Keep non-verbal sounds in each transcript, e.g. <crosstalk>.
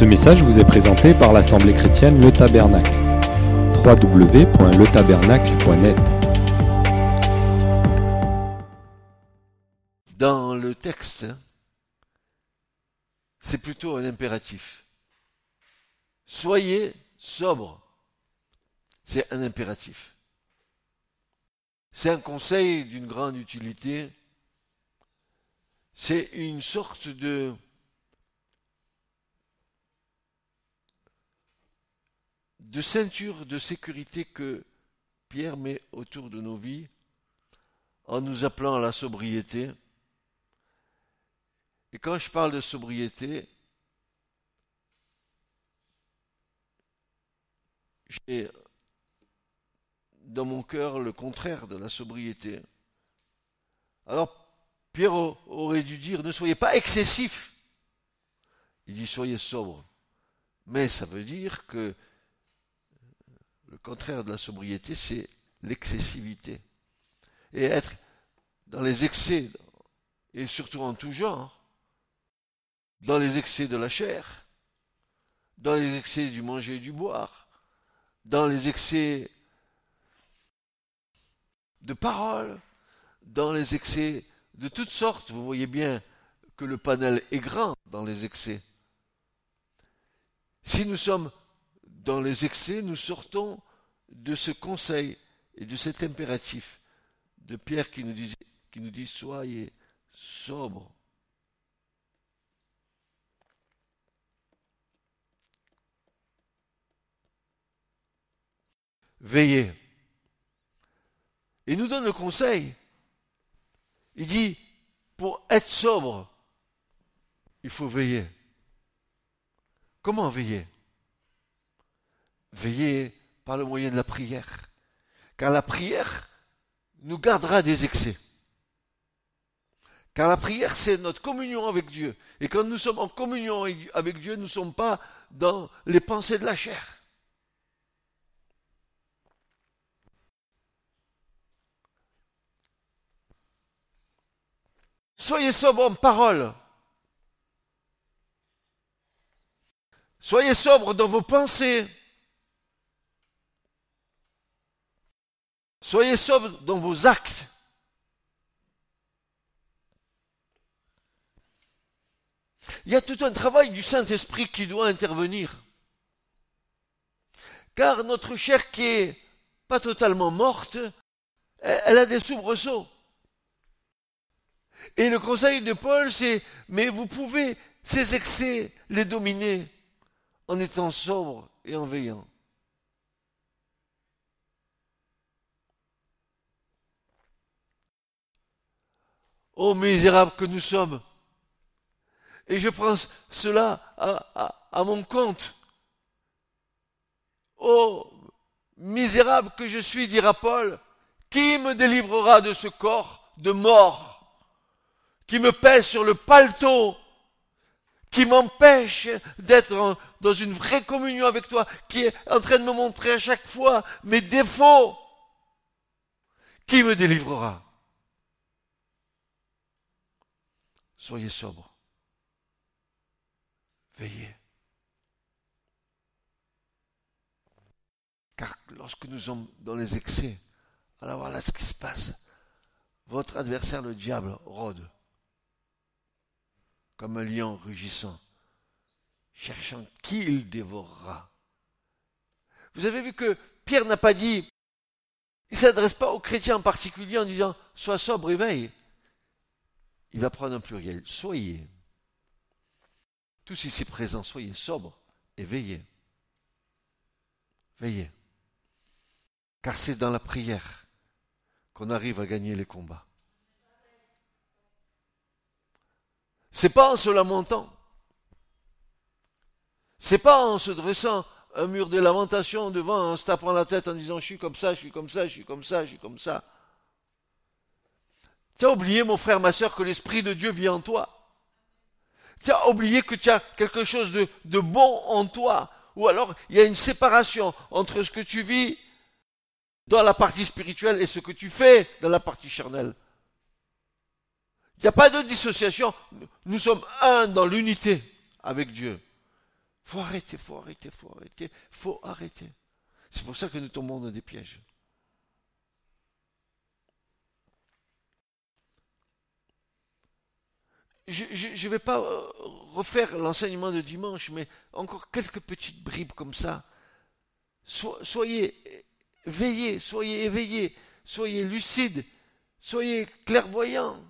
Ce message vous est présenté par l'Assemblée chrétienne Le Tabernacle. www.letabernacle.net Dans le texte, c'est plutôt un impératif. Soyez sobre. C'est un impératif. C'est un conseil d'une grande utilité. C'est une sorte de de ceinture de sécurité que Pierre met autour de nos vies en nous appelant à la sobriété. Et quand je parle de sobriété, j'ai dans mon cœur le contraire de la sobriété. Alors, Pierre aurait dû dire, ne soyez pas excessif. Il dit, soyez sobre. Mais ça veut dire que le contraire de la sobriété, c'est l'excessivité. Et être dans les excès, et surtout en tout genre, dans les excès de la chair, dans les excès du manger et du boire, dans les excès de paroles, dans les excès de toutes sortes. Vous voyez bien que le panel est grand dans les excès. Si nous sommes dans les excès, nous sortons de ce conseil et de cet impératif de Pierre qui nous dit, soyez sobre. Veillez. Il nous donne le conseil. Il dit, pour être sobre, il faut veiller. Comment veiller? Veiller par le moyen de la prière. Car la prière nous gardera des excès. Car la prière, c'est notre communion avec Dieu. Et quand nous sommes en communion avec Dieu, nous ne sommes pas dans les pensées de la chair. Soyez sobre en parole. Soyez sobre dans vos pensées. Soyez sobre dans vos actes. Il y a tout un travail du Saint-Esprit qui doit intervenir. Car notre chair qui est pas totalement morte, elle a des soubresauts. Et le conseil de Paul, c'est, mais vous pouvez ces excès les dominer en étant sobre et en veillant. Ô misérables que nous sommes. Et je prends cela à, à mon compte. Ô misérable que je suis, dira Paul, qui me délivrera de ce corps de mort qui me pèse sur le paletot, qui m'empêche d'être dans une vraie communion avec toi, qui est en train de me montrer à chaque fois mes défauts. Qui me délivrera? Soyez sobre. Veillez. Car lorsque nous sommes dans les excès, alors voilà ce qui se passe. Votre adversaire, le diable, rôde comme un lion rugissant, cherchant qui il dévorera. Vous avez vu que Pierre n'a pas dit, il ne s'adresse pas aux chrétiens en particulier en disant sois sobre et veille. Il va prendre un pluriel, soyez. Tous ici présents, soyez sobres et veillez. Veillez. Car c'est dans la prière qu'on arrive à gagner les combats. C'est pas en se lamentant. C'est pas en se dressant un mur de lamentation devant, en se tapant la tête en disant je suis comme ça, je suis comme ça, je suis comme ça, je suis comme ça. Tu as oublié, mon frère, ma soeur, que l'Esprit de Dieu vit en toi. Tu as oublié que tu as quelque chose de, de bon en toi. Ou alors, il y a une séparation entre ce que tu vis dans la partie spirituelle et ce que tu fais dans la partie charnelle. Il n'y a pas de dissociation. Nous sommes un dans l'unité avec Dieu. Faut arrêter, faut arrêter, faut arrêter, faut arrêter. C'est pour ça que nous tombons dans des pièges. Je ne vais pas euh, refaire l'enseignement de dimanche, mais encore quelques petites bribes comme ça. soyez veillés, soyez éveillés, soyez lucides, soyez clairvoyants.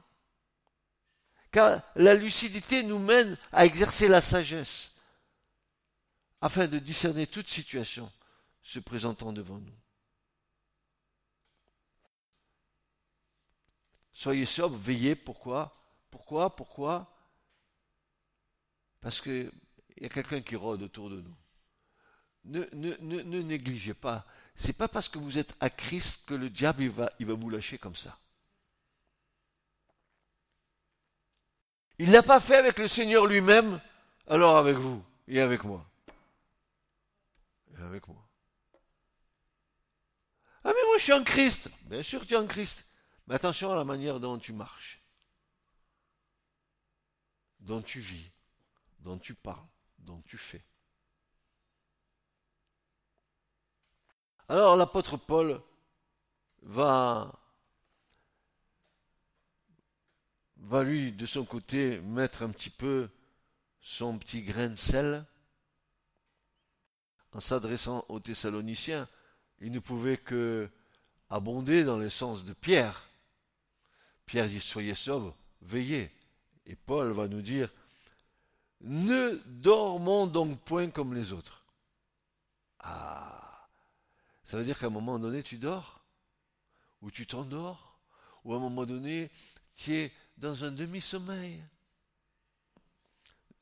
Car la lucidité nous mène à exercer la sagesse afin de discerner toute situation se présentant devant nous. Soyez sobres, veillez, pourquoi? Pourquoi Pourquoi? Parce qu'il y a quelqu'un qui rôde autour de nous. Ne, négligez pas. C'est pas parce que vous êtes à Christ que le diable va, vous lâcher comme ça. Il l'a pas fait avec le Seigneur lui-même, alors avec vous et avec moi. Et avec moi. Ah mais moi je suis en Christ. Bien sûr tu es en Christ. Mais attention à la manière dont tu marches, dont tu vis, dont tu parles, dont tu fais. Alors l'apôtre Paul va va lui, de son côté, mettre un petit peu son petit grain de sel en s'adressant aux Thessaloniciens. Il ne pouvait que abonder dans le sens de Pierre. Pierre dit Soyez sobres, veillez. Et Paul va nous dire Ne dormons donc point comme les autres. Ah Ça veut dire qu'à un moment donné, tu dors Ou tu t'endors Ou à un moment donné, tu es dans un demi-sommeil.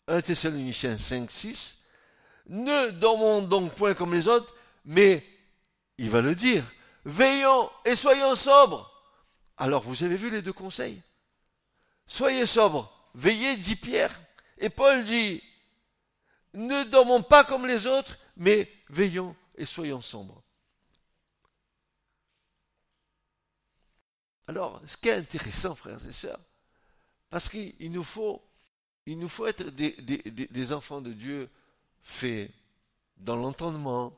1 Thessaloniciens 5, 6. Ne dormons donc point comme les autres, mais, il va le dire, veillons et soyons sobres. Alors vous avez vu les deux conseils. Soyez sobres, veillez, dit Pierre. Et Paul dit, ne dormons pas comme les autres, mais veillons et soyons sombres. Alors, ce qui est intéressant, frères et sœurs, parce qu'il nous faut, être des, enfants de Dieu faits dans l'entendement,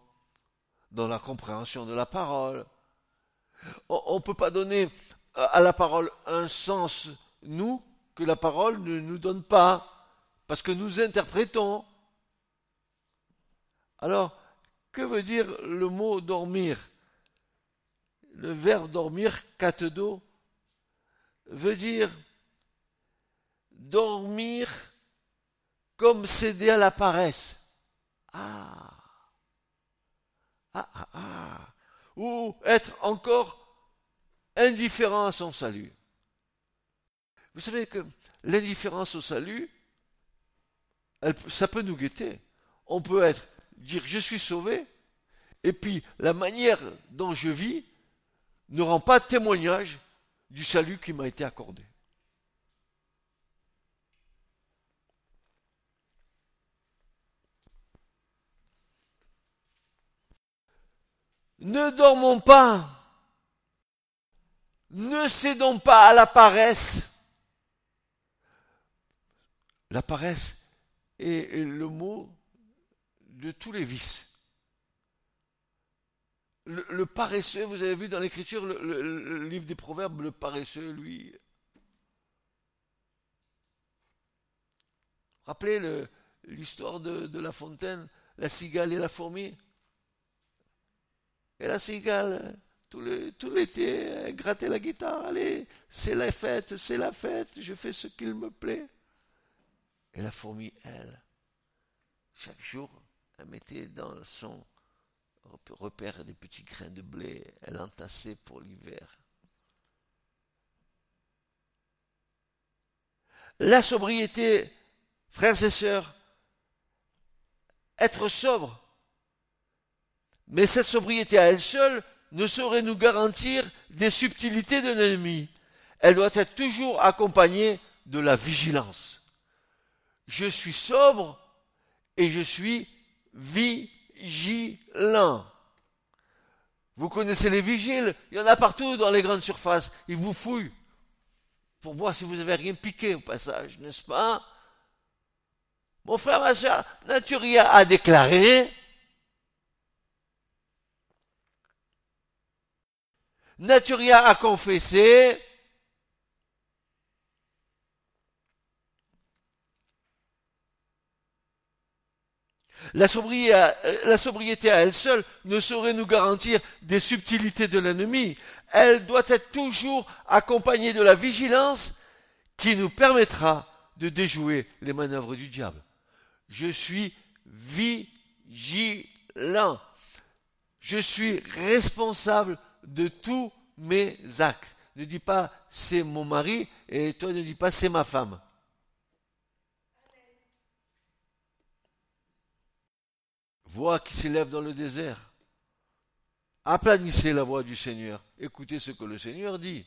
dans la compréhension de la parole. On ne peut pas donner à la parole un sens, nous, que la parole ne nous donne pas, parce que nous interprétons. Alors, que veut dire le mot dormir? Le verbe dormir, katedo, veut dire dormir comme céder à la paresse. Ah. Ah, ah, ah. Ou être encore indifférent à son salut. Vous savez que l'indifférence au salut, ça peut nous guetter. On peut être, dire je suis sauvé, et puis la manière dont je vis ne rend pas témoignage du salut qui m'a été accordé. Ne dormons pas. Ne cédons pas à la paresse. La paresse est le mot de tous les vices. Le, paresseux, vous avez vu dans l'écriture, le, livre des proverbes, le paresseux, lui. Rappelez l'histoire de, la fontaine, la cigale et la fourmi. Et la cigale, tout l'été, grattait la guitare. Allez, c'est la fête, c'est la fête, je fais ce qu'il me plaît. Et la fourmi, elle, chaque jour, elle mettait dans son repère des petits grains de blé, elle entassait pour l'hiver. La sobriété, frères et sœurs, être sobre, mais cette sobriété à elle seule ne saurait nous garantir des subtilités de l'ennemi. Elle doit être toujours accompagnée de la vigilance. Je suis sobre et je suis vigilant. Vous connaissez les vigiles, il y en a partout dans les grandes surfaces. Ils vous fouillent pour voir si vous avez rien piqué au passage, n'est-ce pas? Mon frère, ma soeur, Naturia a déclaré, Naturia a confessé, La sobriété, la sobriété, à elle seule ne saurait nous garantir des subtilités de l'ennemi. Elle doit être toujours accompagnée de la vigilance qui nous permettra de déjouer les manœuvres du diable. Je suis vigilant. Je suis responsable de tous mes actes. Ne dis pas c'est mon mari et toi ne dis pas c'est ma femme. Voix qui s'élève dans le désert. Aplanissez la voix du Seigneur. Écoutez ce que le Seigneur dit.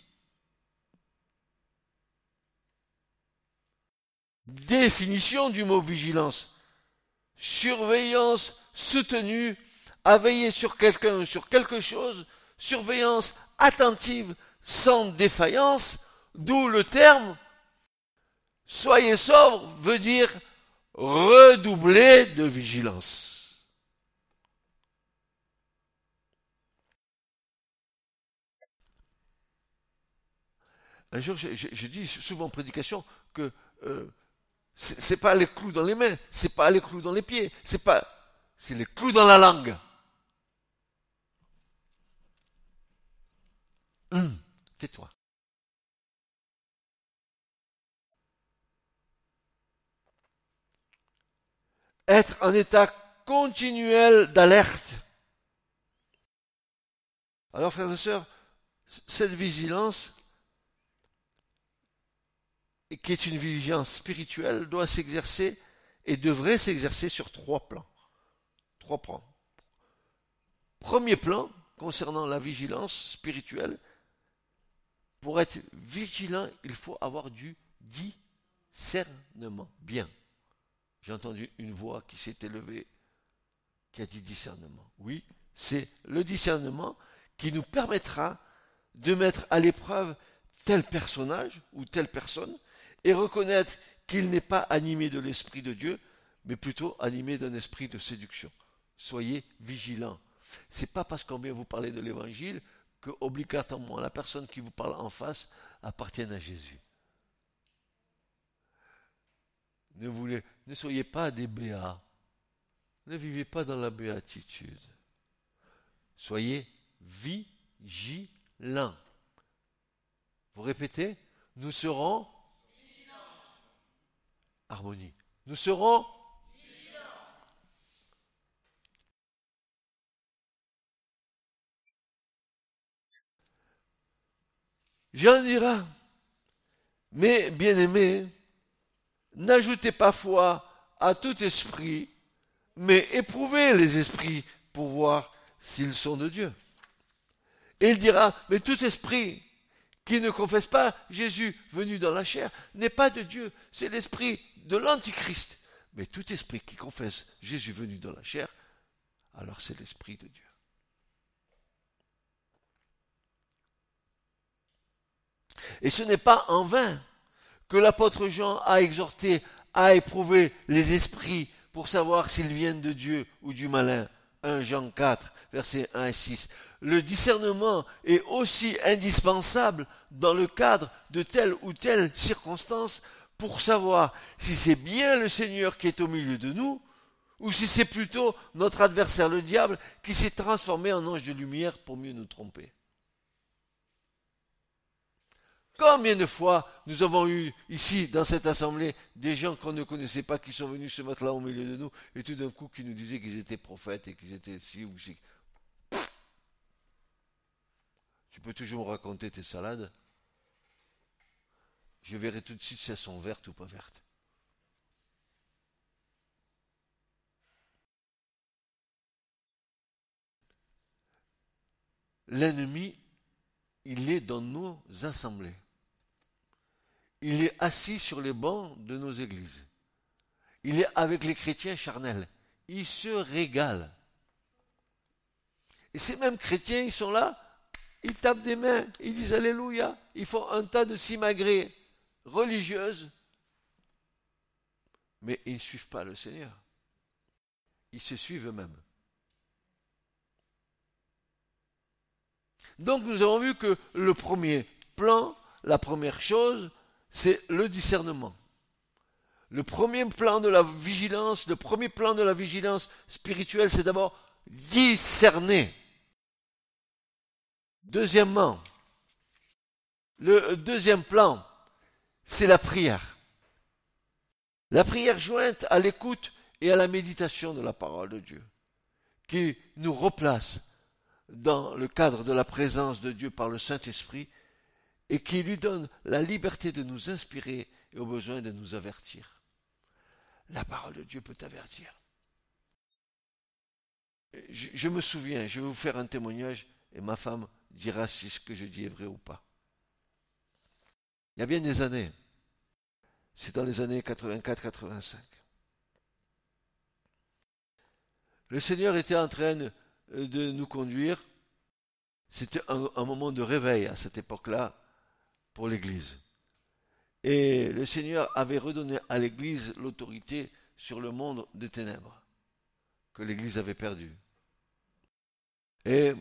Définition du mot vigilance. Surveillance soutenue, à veiller sur quelqu'un, sur quelque chose, surveillance attentive, sans défaillance, d'où le terme soyez sobre veut dire redoubler de vigilance. Un jour, je, dis souvent en prédication que euh, c'est pas les clous dans les mains, c'est pas les clous dans les pieds, c'est pas, c'est les clous dans la langue. Hum, tais-toi. Être en état continuel d'alerte. Alors, frères et sœurs, cette vigilance, qui est une vigilance spirituelle, doit s'exercer et devrait s'exercer sur trois plans. Trois plans. Premier plan, concernant la vigilance spirituelle, pour être vigilant, il faut avoir du discernement. Bien. J'ai entendu une voix qui s'est élevée, qui a dit discernement. Oui, c'est le discernement qui nous permettra de mettre à l'épreuve tel personnage ou telle personne et reconnaître qu'il n'est pas animé de l'Esprit de Dieu, mais plutôt animé d'un esprit de séduction. Soyez vigilants. C'est pas parce qu'on vient vous parler de l'Évangile que obligatoirement la personne qui vous parle en face appartienne à Jésus. Ne, ne soyez pas des béats. Ne vivez pas dans la béatitude. Soyez vigilants. Vous répétez Nous serons Nous serons Jean dira, mais bien aimé, n'ajoutez pas foi à tout esprit, mais éprouvez les esprits pour voir s'ils sont de Dieu. Et il dira, mais tout esprit qui ne confesse pas Jésus venu dans la chair n'est pas de Dieu, c'est l'esprit de l'Antichrist. Mais tout esprit qui confesse Jésus venu dans la chair, alors c'est l'esprit de Dieu. Et ce n'est pas en vain que l'apôtre Jean a exhorté à éprouver les esprits pour savoir s'ils viennent de Dieu ou du malin. 1 Jean 4, versets 1 et 6 le discernement est aussi indispensable dans le cadre de telle ou telle circonstance pour savoir si c'est bien le Seigneur qui est au milieu de nous, ou si c'est plutôt notre adversaire le diable qui s'est transformé en ange de lumière pour mieux nous tromper. Combien de fois nous avons eu ici, dans cette assemblée, des gens qu'on ne connaissait pas qui sont venus se mettre là au milieu de nous, et tout d'un coup qui nous disaient qu'ils étaient prophètes et qu'ils étaient ci ou ci. Tu peux toujours me raconter tes salades. Je verrai tout de suite si elles sont vertes ou pas vertes. L'ennemi, il est dans nos assemblées. Il est assis sur les bancs de nos églises. Il est avec les chrétiens charnels. Il se régale. Et ces mêmes chrétiens, ils sont là ils tapent des mains, ils disent Alléluia, ils font un tas de simagrées religieuses, Mais ils ne suivent pas le Seigneur. Ils se suivent eux-mêmes. Donc nous avons vu que le premier plan, la première chose, c'est le discernement. Le premier plan de la vigilance, le premier plan de la vigilance spirituelle, c'est d'abord discerner. Deuxièmement, le deuxième plan, c'est la prière. La prière jointe à l'écoute et à la méditation de la parole de Dieu, qui nous replace dans le cadre de la présence de Dieu par le Saint-Esprit et qui lui donne la liberté de nous inspirer et au besoin de nous avertir. La parole de Dieu peut avertir. Je, me souviens, je vais vous faire un témoignage et ma femme dira si ce que je dis est vrai ou pas. Il y a bien des années, c'est dans les années 84-85. Le Seigneur était en train de nous conduire. C'était un, un moment de réveil à cette époque-là pour l'Église. Et le Seigneur avait redonné à l'Église l'autorité sur le monde des ténèbres que l'Église avait perdu. Et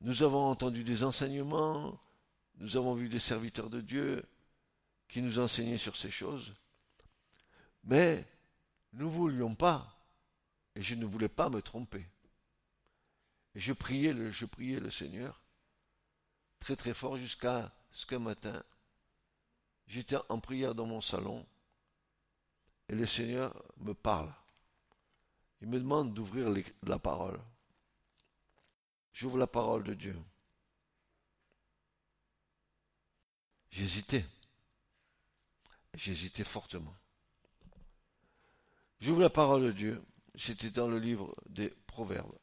nous avons entendu des enseignements, nous avons vu des serviteurs de Dieu qui nous enseignaient sur ces choses, mais nous ne voulions pas, et je ne voulais pas me tromper. Et je priais le, je priais le Seigneur très très fort jusqu'à ce qu'un matin, j'étais en prière dans mon salon et le Seigneur me parle. Il me demande d'ouvrir la parole. J'ouvre la parole de Dieu. J'hésitais. J'hésitais fortement. J'ouvre la parole de Dieu. C'était dans le livre des Proverbes.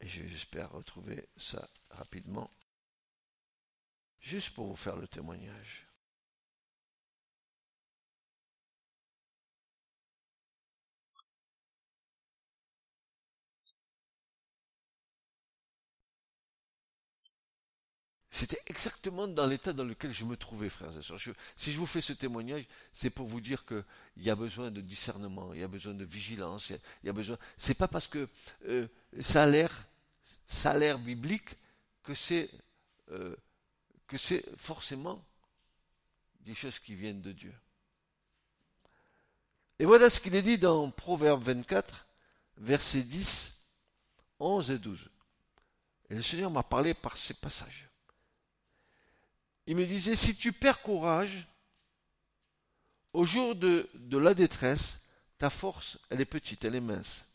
Et j'espère retrouver ça rapidement. Juste pour vous faire le témoignage. C'était exactement dans l'état dans lequel je me trouvais, frères et sœurs. si je vous fais ce témoignage, c'est pour vous dire qu'il y a besoin de discernement, il y a besoin de vigilance, il y a, besoin. C'est pas parce que euh, ça a l'air ça a l'air biblique que c'est euh, que c'est forcément des choses qui viennent de Dieu. Et voilà ce qu'il est dit dans Proverbe 24, versets 10, 11 et 12. Et le Seigneur m'a parlé par ces passages. Il me disait, si tu perds courage, au jour de, la détresse, ta force, elle est petite, elle est mince.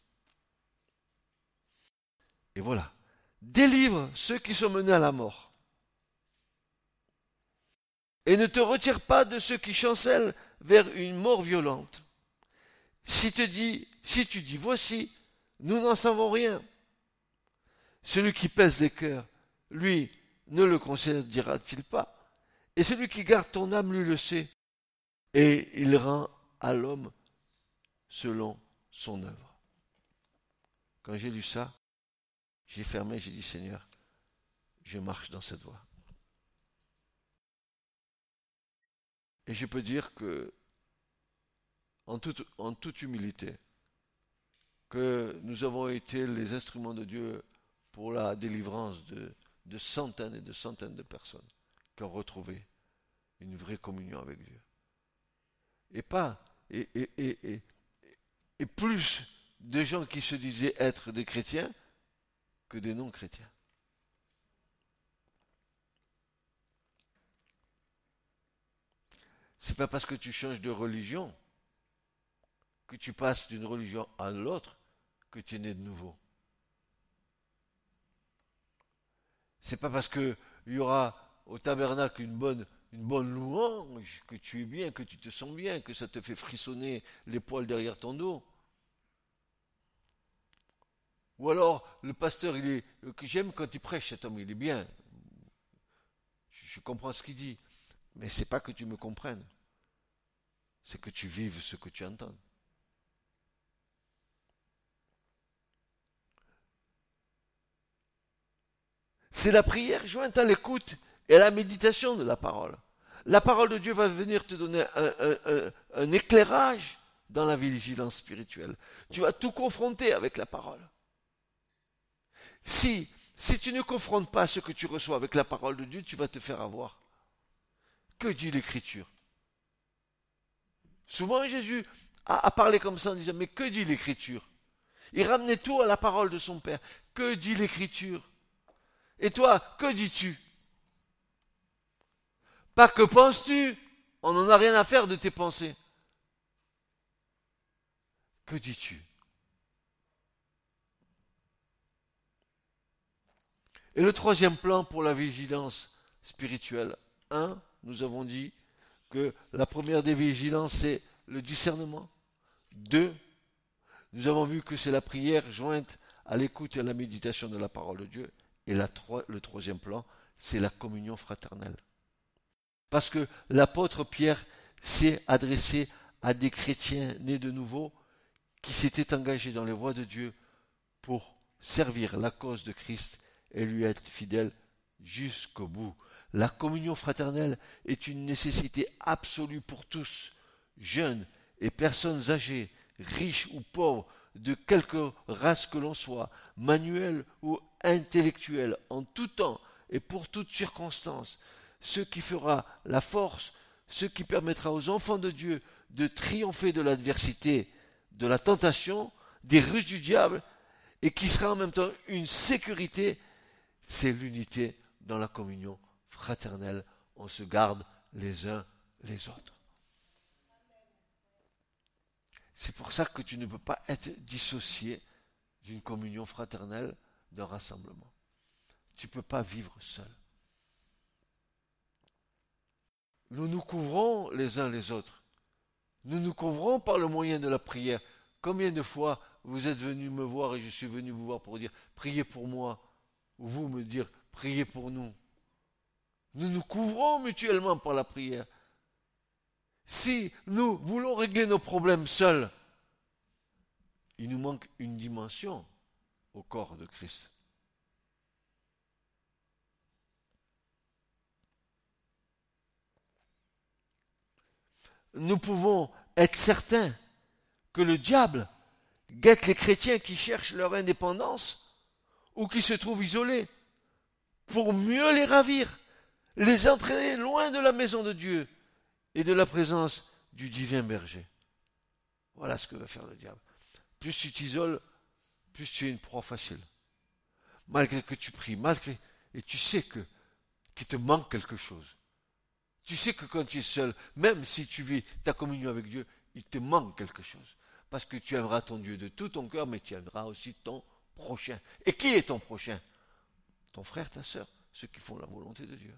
Et voilà. Délivre ceux qui sont menés à la mort. Et ne te retire pas de ceux qui chancellent vers une mort violente. Si, dis, si tu dis, voici, nous n'en savons rien. Celui qui pèse les cœurs, lui, ne le considérera-t-il pas? Et celui qui garde ton âme, lui le sait. Et il rend à l'homme selon son œuvre. Quand j'ai lu ça, j'ai fermé, j'ai dit Seigneur, je marche dans cette voie. Et je peux dire que, en toute, humilité, que nous avons été les instruments de Dieu pour la délivrance de, de centaines et de centaines de personnes qui ont retrouvé une vraie communion avec Dieu. Et pas, et, plus de gens qui se disaient être des chrétiens que des non-chrétiens. C'est pas parce que tu changes de religion que tu passes d'une religion à l'autre que tu es né de nouveau. C'est pas parce qu'il y aura au tabernacle une bonne, une bonne louange, que tu es bien, que tu te sens bien, que ça te fait frissonner les poils derrière ton dos, ou alors, le pasteur, il est, euh, j'aime quand il prêche, cet homme, il est bien. Je, comprends ce qu'il dit. Mais c'est pas que tu me comprennes. C'est que tu vives ce que tu entends. C'est la prière jointe à l'écoute et à la méditation de la parole. la parole de Dieu va venir te donner un, éclairage dans la vigilance spirituelle. Tu vas tout confronter avec la parole. Si, si tu ne confrontes pas ce que tu reçois avec la parole de Dieu, tu vas te faire avoir. Que dit l'Écriture? Souvent Jésus a, a, parlé comme ça en disant, mais que dit l'Écriture? Il ramenait tout à la parole de son Père. Que dit l'Écriture? Et toi, que dis-tu? Que penses-tu On n'en a rien à faire de tes pensées. Que dis-tu? Et le troisième plan pour la vigilance spirituelle. Un, nous avons dit que la première des vigilances, c'est le discernement. Deux, nous avons vu que c'est la prière jointe à l'écoute et à la méditation de la parole de Dieu. Et le troisième plan, c'est la communion fraternelle. Parce que l'apôtre Pierre s'est adressé à des chrétiens nés de nouveau qui s'étaient engagés dans les voies de Dieu pour servir la cause de Christ et lui être fidèles jusqu'au bout. La communion fraternelle est une nécessité absolue pour tous, jeunes et personnes âgées, riches ou pauvres, de quelque race que l'on soit, manuel ou intellectuel, en tout temps et pour toutes circonstances ce qui fera la force, ce qui permettra aux enfants de Dieu de triompher de l'adversité, de la tentation, des ruses du diable, et qui sera en même temps une sécurité, c'est l'unité dans la communion fraternelle. On se garde les uns les autres. C'est pour ça que tu ne peux pas être dissocié d'une communion fraternelle, d'un rassemblement. Tu ne peux pas vivre seul nous nous couvrons les uns les autres. Nous nous couvrons par le moyen de la prière. Combien de fois vous êtes venu me voir et je suis venu vous voir pour dire priez pour moi, ou vous me dire priez pour nous. Nous nous couvrons mutuellement par la prière. Si nous voulons régler nos problèmes seuls, il nous manque une dimension au corps de Christ. Nous pouvons être certains que le diable guette les chrétiens qui cherchent leur indépendance ou qui se trouvent isolés pour mieux les ravir, les entraîner loin de la maison de Dieu et de la présence du divin berger. Voilà ce que va faire le diable. Plus tu t'isoles, plus tu es une proie facile. Malgré que tu pries, malgré, et tu sais qu'il te manque quelque chose. Tu sais que quand tu es seul, même si tu vis ta communion avec Dieu, il te manque quelque chose. Parce que tu aimeras ton Dieu de tout ton cœur, mais tu aimeras aussi ton prochain. Et qui est ton prochain? Ton frère, ta soeur, ceux qui font la volonté de Dieu.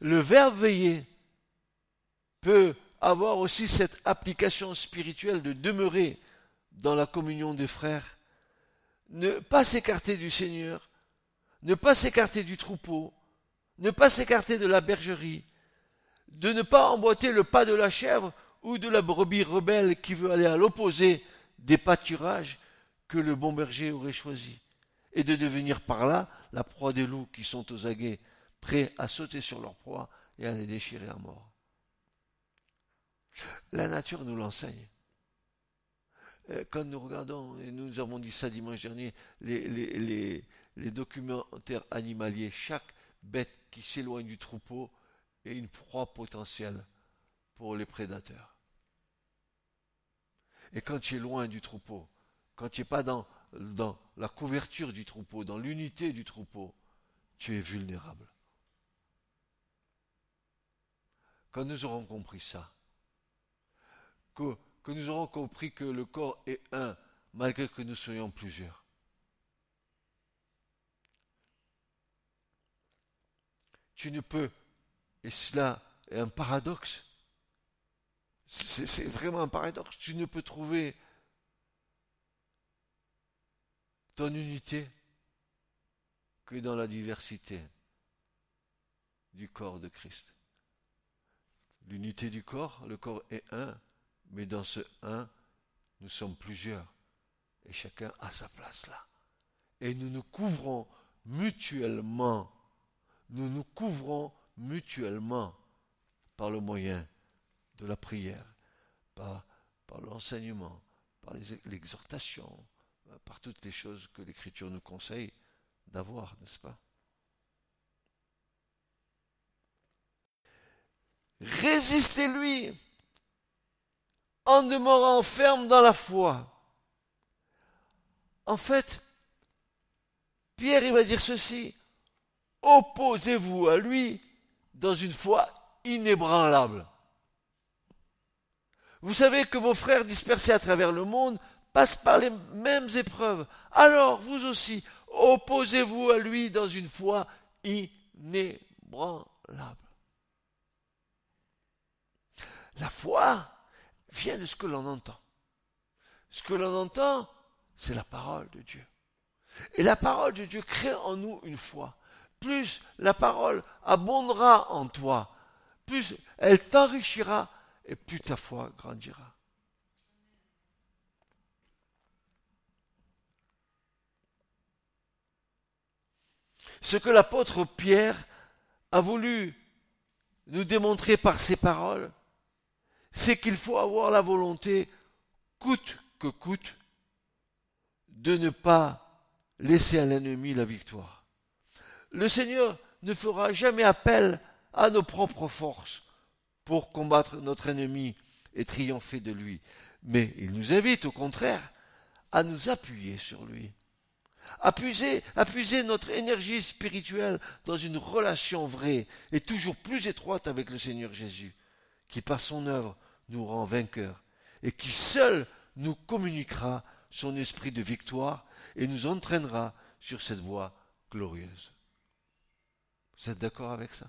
Le verbe veiller peut avoir aussi cette application spirituelle de demeurer dans la communion des frères, ne pas s'écarter du Seigneur, ne pas s'écarter du troupeau, ne pas s'écarter de la bergerie, de ne pas emboîter le pas de la chèvre ou de la brebis rebelle qui veut aller à l'opposé des pâturages que le bon berger aurait choisi, et de devenir par là la proie des loups qui sont aux aguets, prêts à sauter sur leur proie et à les déchirer à mort. La nature nous l'enseigne. Euh, quand nous regardons, et nous avons dit ça dimanche dernier, les, documentaires animaliers, chaque bête qui s'éloigne du troupeau est une proie potentielle pour les prédateurs. Et quand tu es loin du troupeau, quand tu n'es pas dans, dans la couverture du troupeau, dans l'unité du troupeau, tu es vulnérable. Quand nous aurons compris ça, que que nous aurons compris que le corps est un, malgré que nous soyons plusieurs. Tu ne peux, et cela est un paradoxe, c'est vraiment un paradoxe, tu ne peux trouver ton unité que dans la diversité du corps de Christ. L'unité du corps, le corps est un, mais dans ce un, nous sommes plusieurs. et chacun a sa place là. Et nous nous couvrons mutuellement. Nous nous couvrons mutuellement par le moyen de la prière, par, par l'enseignement, par l'exhortation, par toutes les choses que l'Écriture nous conseille d'avoir, n'est-ce pas? Résistez-lui en demeurant ferme dans la foi. En fait, Pierre, il va dire ceci, opposez-vous à lui dans une foi inébranlable. Vous savez que vos frères dispersés à travers le monde passent par les mêmes épreuves. Alors, vous aussi, opposez-vous à lui dans une foi inébranlable. La foi vient de ce que l'on entend. Ce que l'on entend, c'est la parole de Dieu. Et la parole de Dieu crée en nous une foi. Plus la parole abondera en toi, plus elle t'enrichira et plus ta foi grandira. Ce que l'apôtre Pierre a voulu nous démontrer par ses paroles, c'est qu'il faut avoir la volonté, coûte que coûte, de ne pas laisser à l'ennemi la victoire. Le Seigneur ne fera jamais appel à nos propres forces pour combattre notre ennemi et triompher de lui. Mais il nous invite au contraire à nous appuyer sur lui. Appuyer, appuyer notre énergie spirituelle dans une relation vraie et toujours plus étroite avec le Seigneur Jésus qui par son œuvre nous rend vainqueurs, et qui seul nous communiquera son esprit de victoire et nous entraînera sur cette voie glorieuse. Vous êtes d'accord avec ça?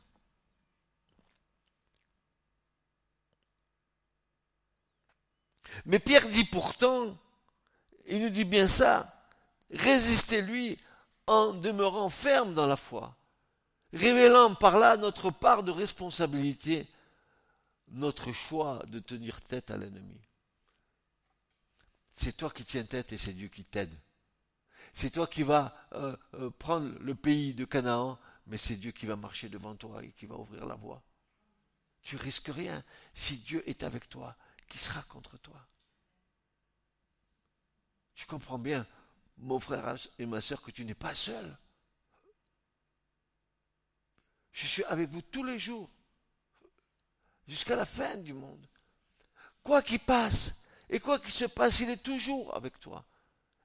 Mais Pierre dit pourtant, il nous dit bien ça, résistez-lui en demeurant ferme dans la foi, révélant par là notre part de responsabilité notre choix de tenir tête à l'ennemi. C'est toi qui tiens tête et c'est Dieu qui t'aide. C'est toi qui vas euh, euh, prendre le pays de Canaan, mais c'est Dieu qui va marcher devant toi et qui va ouvrir la voie. Tu risques rien. Si Dieu est avec toi, qui sera contre toi Tu comprends bien, mon frère et ma soeur, que tu n'es pas seul. Je suis avec vous tous les jours jusqu'à la fin du monde. Quoi qu'il passe, et quoi qu'il se passe, il est toujours avec toi.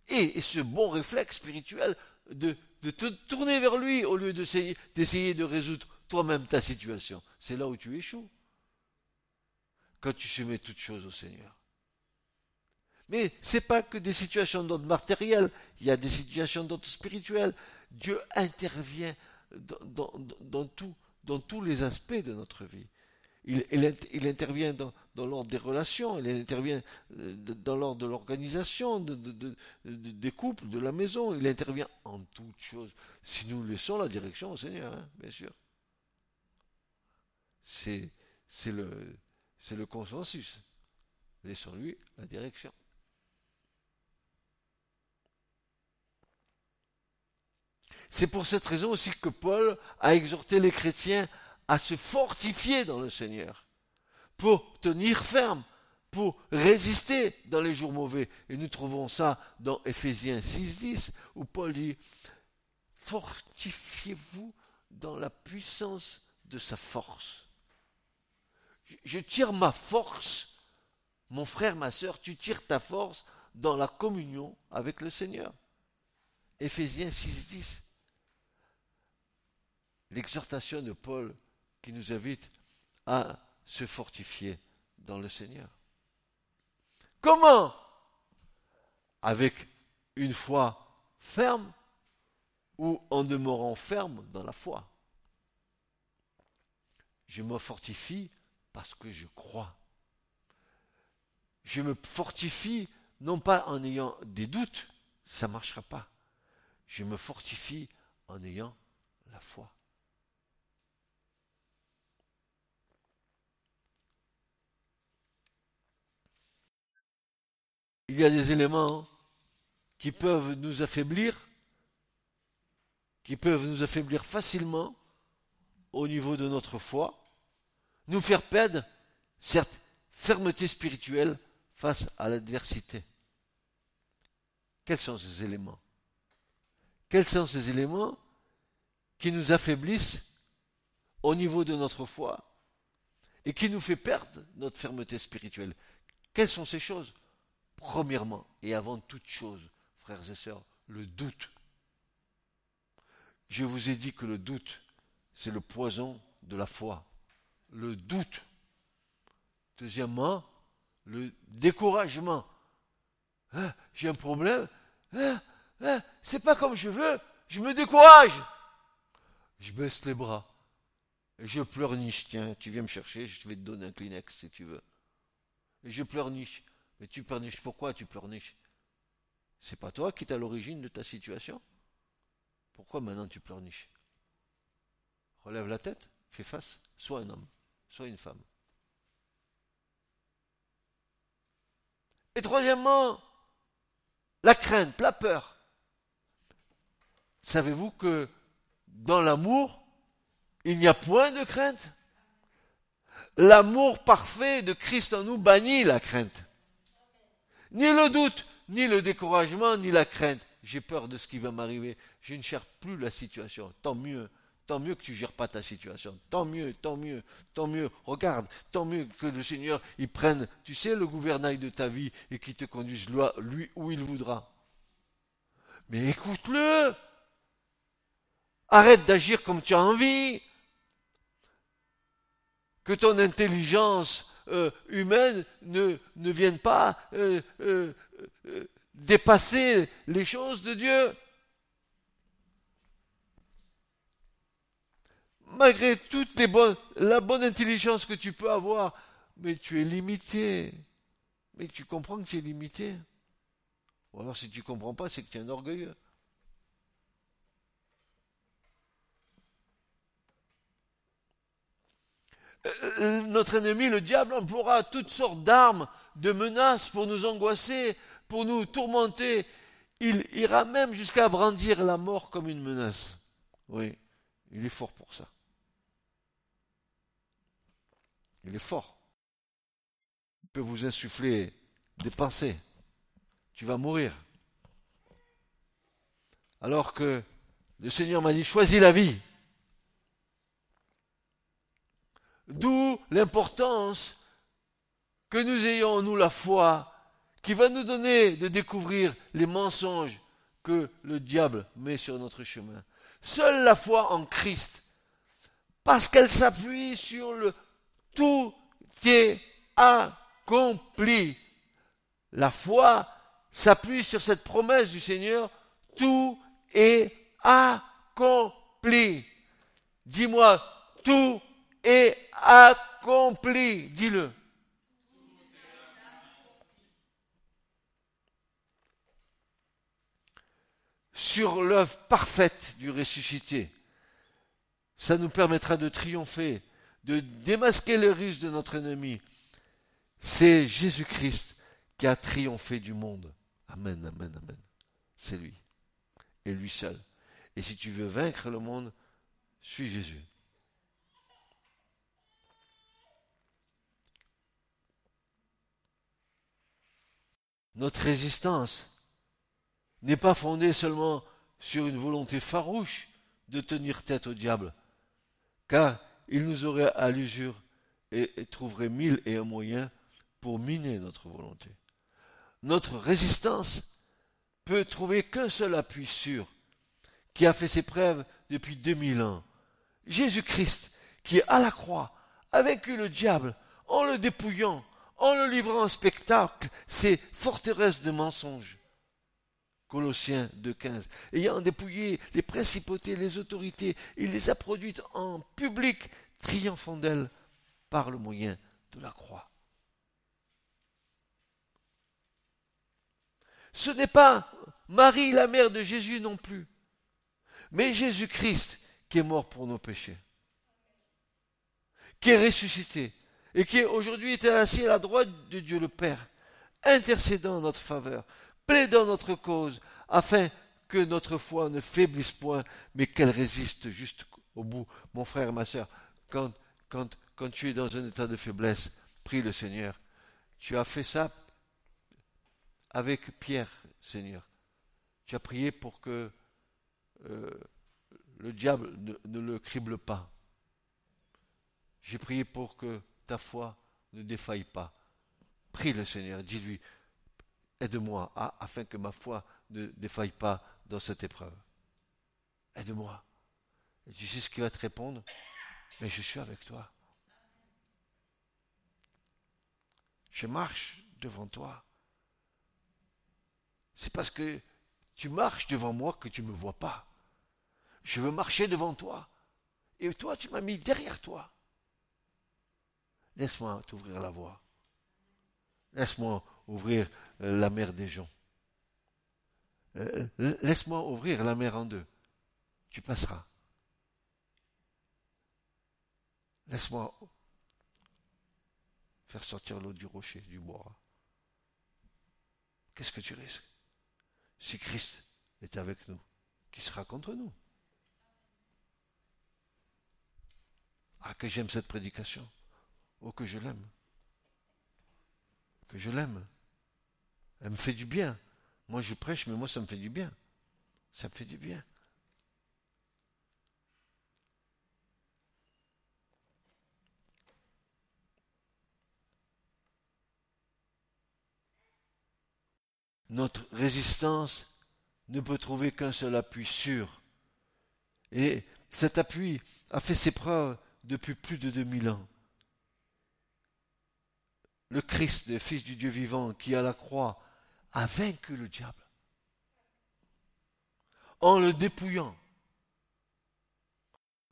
Et, ce bon réflexe spirituel de, te tourner vers lui au lieu d'essayer, de résoudre toi-même ta situation. C'est là où tu échoues. Quand tu soumets toutes choses au Seigneur. Mais ce n'est pas que des situations d'ordre matériel, il y a des situations d'ordre spirituel. Dieu intervient dans tous les aspects de notre vie il, intervient dans, l'ordre des relations, il intervient euh, dans l'ordre de l'organisation, des couples, de la maison, il intervient en toutes choses. Si nous laissons la direction au Seigneur, hein, bien sûr. C'est, le, le consensus. Laissons-lui la direction. C'est pour cette raison aussi que Paul a exhorté les chrétiens à se fortifier dans le Seigneur, pour tenir ferme, pour résister dans les jours mauvais. Et nous trouvons ça dans Ephésiens 6.10, où Paul dit, fortifiez-vous dans la puissance de sa force. Je tire ma force, mon frère, ma soeur, tu tires ta force dans la communion avec le Seigneur. Ephésiens 6.10. L'exhortation de Paul qui nous invite à se fortifier dans le Seigneur. Comment Avec une foi ferme ou en demeurant ferme dans la foi. Je me fortifie parce que je crois. Je me fortifie non pas en ayant des doutes, ça ne marchera pas. Je me fortifie en ayant la foi. Il y a des éléments qui peuvent nous affaiblir, qui peuvent nous affaiblir facilement au niveau de notre foi, nous faire perdre, certes, fermeté spirituelle face à l'adversité. Quels sont ces éléments? Quels sont ces éléments qui nous affaiblissent au niveau de notre foi et qui nous fait perdre notre fermeté spirituelle? Quelles sont ces choses? Premièrement, et avant toute chose, frères et sœurs, le doute. Je vous ai dit que le doute, c'est le poison de la foi. Le doute. Deuxièmement, le découragement. Hein, j'ai un problème, hein, hein, c'est pas comme je veux, je me décourage. Je baisse les bras. Et je pleurniche, tiens, tu viens me chercher, je vais te donner un Kleenex si tu veux. Et je pleurniche. Mais tu pleurniches pourquoi tu pleurniches? C'est pas toi qui es à l'origine de ta situation? Pourquoi maintenant tu pleurniches? Relève la tête, fais face, sois un homme, sois une femme. Et troisièmement, la crainte, la peur. Savez-vous que dans l'amour, il n'y a point de crainte? L'amour parfait de Christ en nous bannit la crainte. Ni le doute, ni le découragement, ni la crainte. J'ai peur de ce qui va m'arriver. Je ne cherche plus la situation. Tant mieux. Tant mieux que tu gères pas ta situation. Tant mieux, tant mieux, tant mieux. Regarde, tant mieux que le Seigneur il prenne, tu sais, le gouvernail de ta vie et qu'il te conduise lui où il voudra. Mais écoute-le. Arrête d'agir comme tu as envie. Que ton intelligence euh, humaine ne, ne vienne pas euh, euh, dépasser les choses de Dieu. Malgré toute la bonne intelligence que tu peux avoir, mais tu es limité. Mais tu comprends que tu es limité. Ou alors si tu ne comprends pas, c'est que tu es un orgueilleux. Notre ennemi, le diable, emploiera toutes sortes d'armes, de menaces pour nous angoisser, pour nous tourmenter. Il ira même jusqu'à brandir la mort comme une menace. Oui, il est fort pour ça. Il est fort. Il peut vous insuffler des pensées. Tu vas mourir. Alors que le Seigneur m'a dit, choisis la vie. D'où l'importance que nous ayons, nous, la foi, qui va nous donner de découvrir les mensonges que le diable met sur notre chemin. Seule la foi en Christ, parce qu'elle s'appuie sur le tout est accompli. La foi s'appuie sur cette promesse du Seigneur, tout est accompli. Dis-moi, tout est accompli. Dis-le. Sur l'œuvre parfaite du ressuscité. Ça nous permettra de triompher, de démasquer les ruses de notre ennemi. C'est Jésus-Christ qui a triomphé du monde. Amen, amen, amen. C'est lui. Et lui seul. Et si tu veux vaincre le monde, suis Jésus. Notre résistance n'est pas fondée seulement sur une volonté farouche de tenir tête au diable, car il nous aurait à l'usure et, trouverait mille et un moyens pour miner notre volonté. Notre résistance peut trouver qu'un seul appui sûr, qui a fait ses preuves depuis deux mille ans. Jésus-Christ, qui à la croix a vaincu le diable en le dépouillant, en le livrant en spectacle ces forteresses de mensonges. Colossiens 2.15. Ayant dépouillé les principautés, les autorités, il les a produites en public, triomphant d'elles par le moyen de la croix. Ce n'est pas Marie, la mère de Jésus non plus, mais Jésus-Christ qui est mort pour nos péchés, qui est ressuscité, et qui aujourd'hui est assis à la droite de Dieu le Père, intercédant en notre faveur, plaidant notre cause, afin que notre foi ne faiblisse point, mais qu'elle résiste jusqu'au bout. Mon frère, ma sœur, quand, quand, quand tu es dans un état de faiblesse, prie le Seigneur. Tu as fait ça avec Pierre, Seigneur. Tu as prié pour que euh, le diable ne, le crible pas. J'ai prié pour que ta foi ne défaille pas. Prie le Seigneur, dis-lui, aide-moi afin que ma foi ne défaille pas dans cette épreuve. Aide-moi. Et tu sais ce qu'il va te répondre? Mais je suis avec toi. Je marche devant toi. C'est parce que tu marches devant moi que tu ne me vois pas. Je veux marcher devant toi. Et toi, tu m'as mis derrière toi. Laisse-moi t'ouvrir la voie. Laisse-moi ouvrir euh, la mer des gens. Euh, laisse-moi ouvrir la mer en deux. Tu passeras. Laisse-moi faire sortir l'eau du rocher, du bois. Qu'est-ce que tu risques? Si Christ est avec nous, qui sera contre nous Ah, que j'aime cette prédication. Oh, que je l'aime. Que je l'aime. Elle me fait du bien. Moi, je prêche, mais moi, ça me fait du bien. Ça me fait du bien. Notre résistance ne peut trouver qu'un seul appui sûr. Et cet appui a fait ses preuves depuis plus de 2000 ans. Le Christ, le Fils du Dieu vivant, qui à la croix a vaincu le diable en le dépouillant,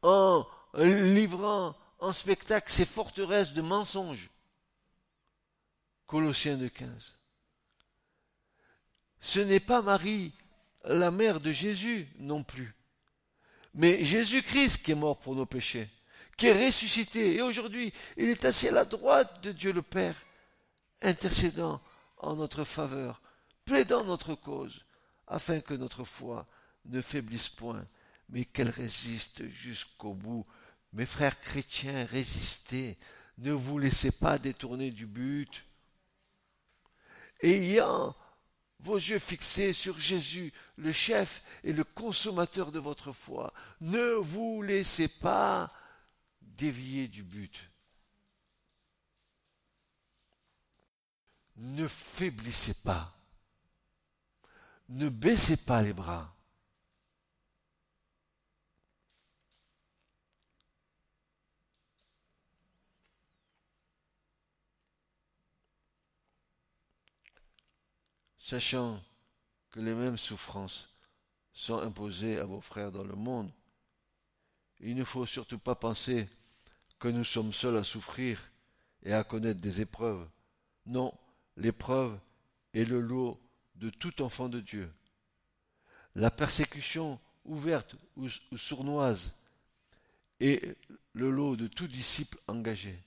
en livrant en spectacle ses forteresses de mensonges. Colossiens de 15. Ce n'est pas Marie, la mère de Jésus non plus, mais Jésus-Christ qui est mort pour nos péchés qui est ressuscité. Et aujourd'hui, il est assis à la droite de Dieu le Père, intercédant en notre faveur, plaidant notre cause, afin que notre foi ne faiblisse point, mais qu'elle résiste jusqu'au bout. Mes frères chrétiens, résistez, ne vous laissez pas détourner du but. Ayant vos yeux fixés sur Jésus, le chef et le consommateur de votre foi, ne vous laissez pas dévier du but. Ne faiblissez pas. Ne baissez pas les bras. Sachant que les mêmes souffrances sont imposées à vos frères dans le monde, il ne faut surtout pas penser nous sommes seuls à souffrir et à connaître des épreuves. Non, l'épreuve est le lot de tout enfant de Dieu. La persécution ouverte ou, sournoise est le lot de tout disciple engagé.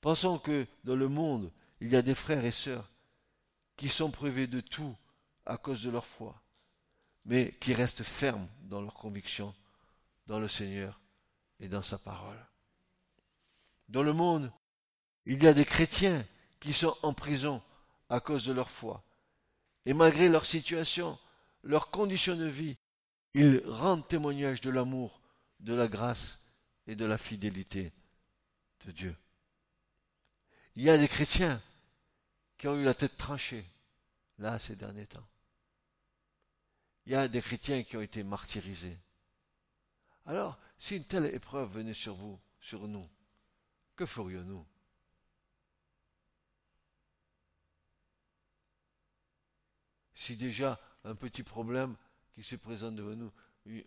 Pensons que dans le monde, il y a des frères et sœurs qui sont privés de tout à cause de leur foi, mais qui restent fermes dans leurs convictions, dans le Seigneur et dans sa parole. Dans le monde, il y a des chrétiens qui sont en prison à cause de leur foi. Et malgré leur situation, leur condition de vie, ils rendent témoignage de l'amour, de la grâce et de la fidélité de Dieu. Il y a des chrétiens qui ont eu la tête tranchée, là, ces derniers temps. Il y a des chrétiens qui ont été martyrisés. Alors, si une telle épreuve venait sur vous, sur nous, que ferions-nous? Si déjà un petit problème qui se présente devant nous,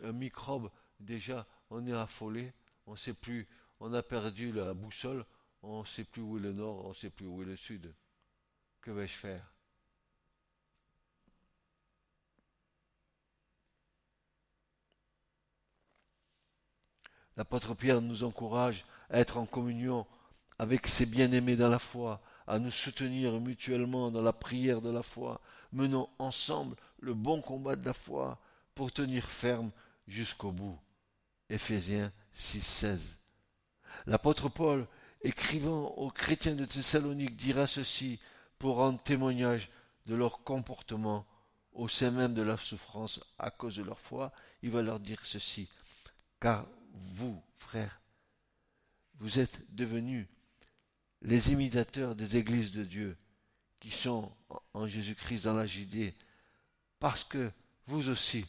un microbe, déjà on est affolé, on sait plus, on a perdu la boussole, on ne sait plus où est le nord, on ne sait plus où est le sud. Que vais-je faire? L'apôtre Pierre nous encourage être en communion avec ses bien-aimés dans la foi, à nous soutenir mutuellement dans la prière de la foi. Menons ensemble le bon combat de la foi pour tenir ferme jusqu'au bout. Éphésiens 6, 16. L'apôtre Paul, écrivant aux chrétiens de Thessalonique, dira ceci pour rendre témoignage de leur comportement au sein même de la souffrance à cause de leur foi. Il va leur dire ceci. Car vous, frères, vous êtes devenus les imitateurs des églises de Dieu qui sont en Jésus-Christ dans la Judée, parce que vous aussi,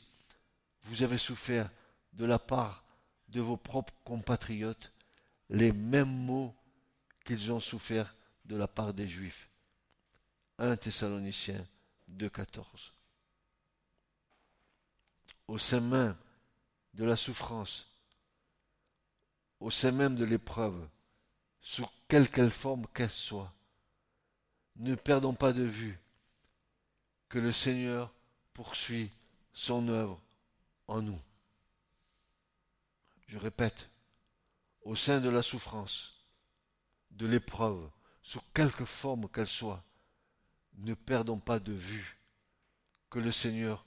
vous avez souffert de la part de vos propres compatriotes les mêmes maux qu'ils ont souffert de la part des Juifs. 1 Thessaloniciens 2.14. Au sein même de la souffrance, au sein même de l'épreuve, sous quelque forme qu'elle soit, ne perdons pas de vue que le Seigneur poursuit son œuvre en nous. Je répète, au sein de la souffrance, de l'épreuve, sous quelque forme qu'elle soit, ne perdons pas de vue que le Seigneur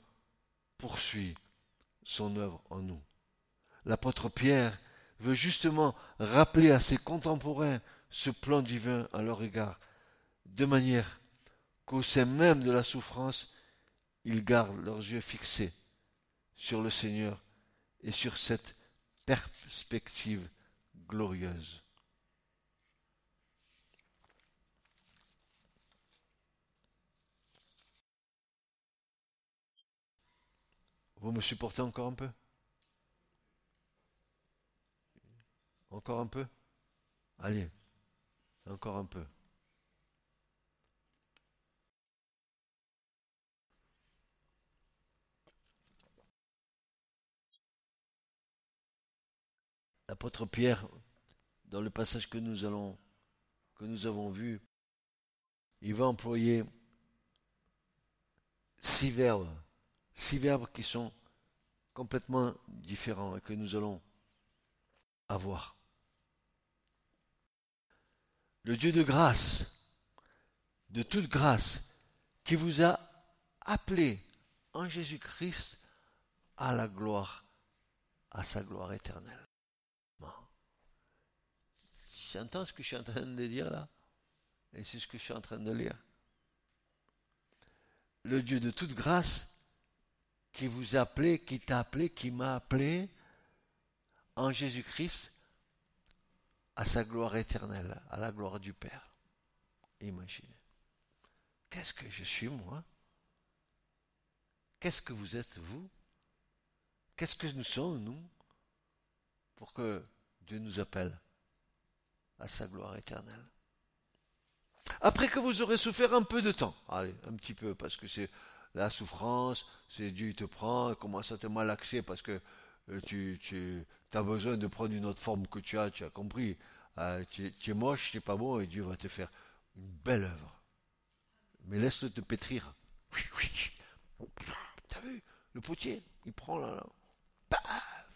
poursuit son œuvre en nous. L'apôtre Pierre veut justement rappeler à ses contemporains ce plan divin à leur égard, de manière qu'au sein même de la souffrance, ils gardent leurs yeux fixés sur le Seigneur et sur cette perspective glorieuse. Vous me supportez encore un peu? Encore un peu Allez, encore un peu. L'apôtre Pierre, dans le passage que nous avons vu, il va employer six verbes, six verbes qui sont complètement différents et que nous allons avoir. Le Dieu de grâce, de toute grâce, qui vous a appelé en Jésus-Christ à la gloire, à sa gloire éternelle. J'entends ce que je suis en train de dire là, et c'est ce que je suis en train de lire. Le Dieu de toute grâce, qui vous a appelé, qui t'a appelé, qui m'a appelé en Jésus-Christ à sa gloire éternelle, à la gloire du Père. Imaginez. Qu'est-ce que je suis moi? Qu'est-ce que vous êtes vous? Qu'est-ce que nous sommes nous pour que Dieu nous appelle à sa gloire éternelle? Après que vous aurez souffert un peu de temps, allez, un petit peu, parce que c'est la souffrance, c'est Dieu te prend, commence à te malaxer parce que euh, tu, tu as besoin de prendre une autre forme que tu as, tu as compris. Euh, tu, es moche, tu n'es pas bon, et Dieu va te faire une belle œuvre. Mais laisse-le te pétrir. T'as vu? Le potier, il prend là, là. Paf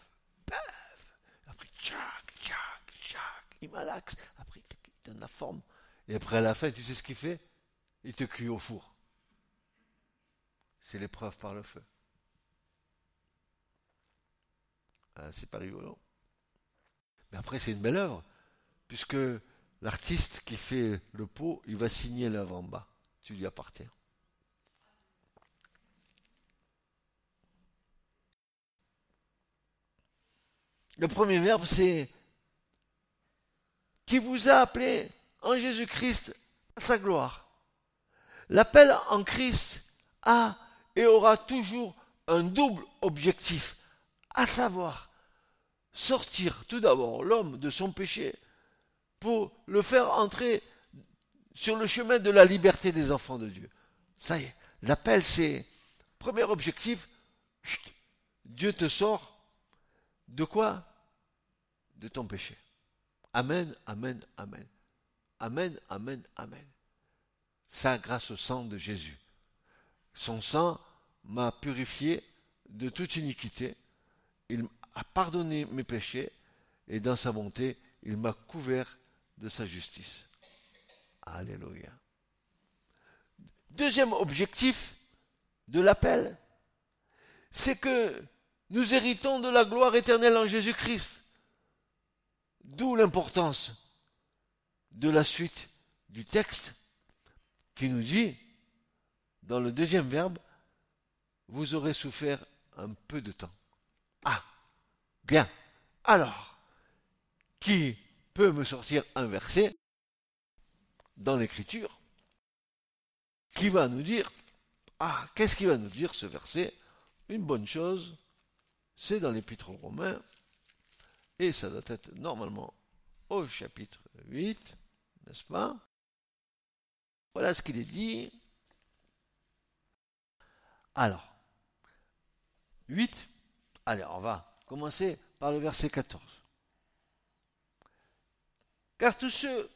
Paf Après, tchac, tchac, tchac. Il malaxe. Après, il donne la forme. Et après, à la fin, tu sais ce qu'il fait? Il te cuit au four. C'est l'épreuve par le feu. Ah, c'est pas rigolo. Mais après, c'est une belle œuvre, puisque l'artiste qui fait le pot, il va signer l'œuvre en bas. Tu lui appartiens. Le premier verbe, c'est qui vous a appelé en Jésus-Christ à sa gloire. L'appel en Christ a et aura toujours un double objectif à savoir sortir tout d'abord l'homme de son péché pour le faire entrer sur le chemin de la liberté des enfants de Dieu. Ça y est, l'appel c'est, premier objectif, Dieu te sort de quoi? De ton péché. Amen, amen, amen. Amen, amen, amen. Ça grâce au sang de Jésus. Son sang m'a purifié de toute iniquité il a pardonné mes péchés et dans sa bonté, il m'a couvert de sa justice. Alléluia. Deuxième objectif, de l'appel, c'est que nous héritons de la gloire éternelle en Jésus-Christ. D'où l'importance de la suite du texte qui nous dit, dans le deuxième verbe, vous aurez souffert un peu de temps. Ah, bien. Alors, qui peut me sortir un verset dans l'écriture qui va nous dire, ah, qu'est-ce qui va nous dire ce verset? Une bonne chose, c'est dans l'épître aux Romains, et ça doit être normalement au chapitre 8, n'est-ce pas? Voilà ce qu'il est dit. Alors, 8, allez, on va commencer par le verset 14. Car tous ceux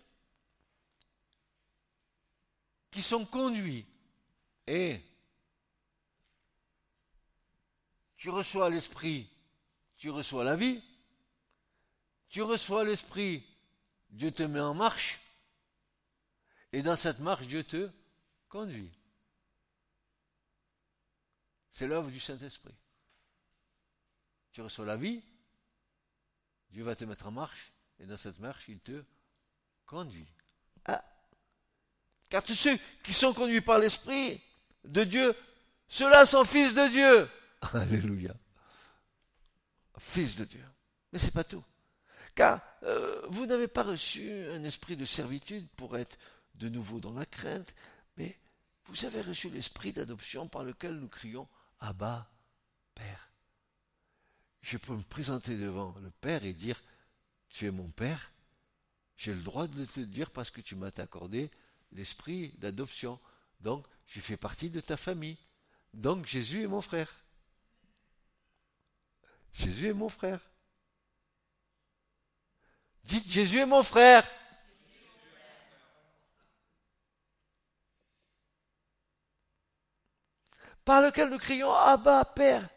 qui sont conduits et tu reçois l'esprit, tu reçois la vie, tu reçois l'esprit, Dieu te met en marche, et dans cette marche, Dieu te conduit. C'est l'œuvre du Saint-Esprit. Tu reçois la vie, Dieu va te mettre en marche, et dans cette marche, il te conduit. Ah. Car tous ceux qui sont conduits par l'Esprit de Dieu, ceux-là sont fils de Dieu. <laughs> Alléluia. Fils de Dieu. Mais c'est pas tout. Car euh, vous n'avez pas reçu un esprit de servitude pour être de nouveau dans la crainte, mais vous avez reçu l'esprit d'adoption par lequel nous crions Abba, Père. Je peux me présenter devant le Père et dire Tu es mon Père. J'ai le droit de te dire parce que tu m'as accordé l'esprit d'adoption. Donc, je fais partie de ta famille. Donc, Jésus est mon frère. Jésus est mon frère. Dites Jésus est mon frère. Par lequel nous crions Abba, Père.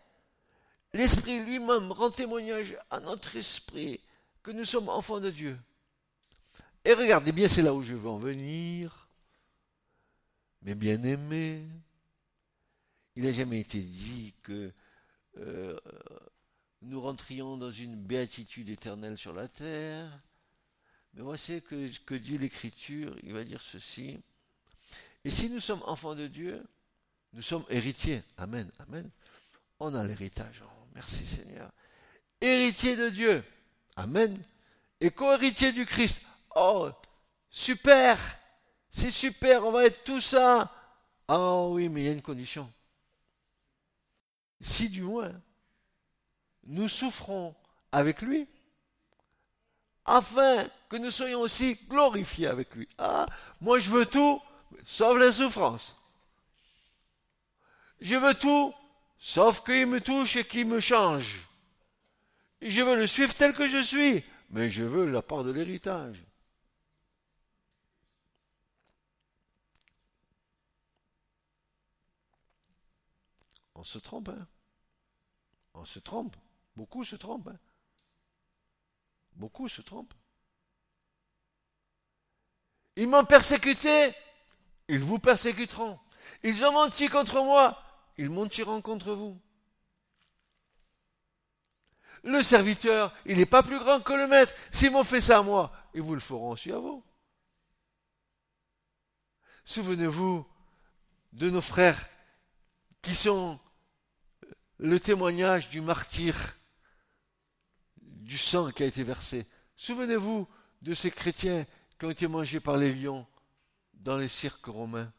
L'Esprit lui-même rend témoignage à notre esprit que nous sommes enfants de Dieu. Et regardez bien, c'est là où je veux en venir. Mes bien-aimés, il n'a jamais été dit que euh, nous rentrions dans une béatitude éternelle sur la terre. Mais voici que, que dit l'Écriture, il va dire ceci. Et si nous sommes enfants de Dieu, nous sommes héritiers. Amen, amen. On a l'héritage. Oh, merci Seigneur. Héritiers de Dieu. Amen. Et co-héritiers du Christ. Oh, super. C'est super, on va être tout ça. Oh oui, mais il y a une condition. Si du moins nous souffrons avec lui, afin que nous soyons aussi glorifiés avec lui. Ah, moi je veux tout, sauf la souffrance. Je veux tout, sauf qu'il me touche et qu'il me change. Je veux le suivre tel que je suis, mais je veux la part de l'héritage. On se trompe, hein On se trompe. Beaucoup se trompent. Hein. Beaucoup se trompent. Ils m'ont persécuté, ils vous persécuteront. Ils ont menti contre moi, ils mentiront contre vous. Le serviteur, il n'est pas plus grand que le maître. S'ils m'ont fait ça à moi, ils vous le feront aussi à vous. Souvenez-vous de nos frères qui sont le témoignage du martyr du sang qui a été versé. Souvenez-vous de ces chrétiens qui ont été mangés par les lions dans les cirques romains.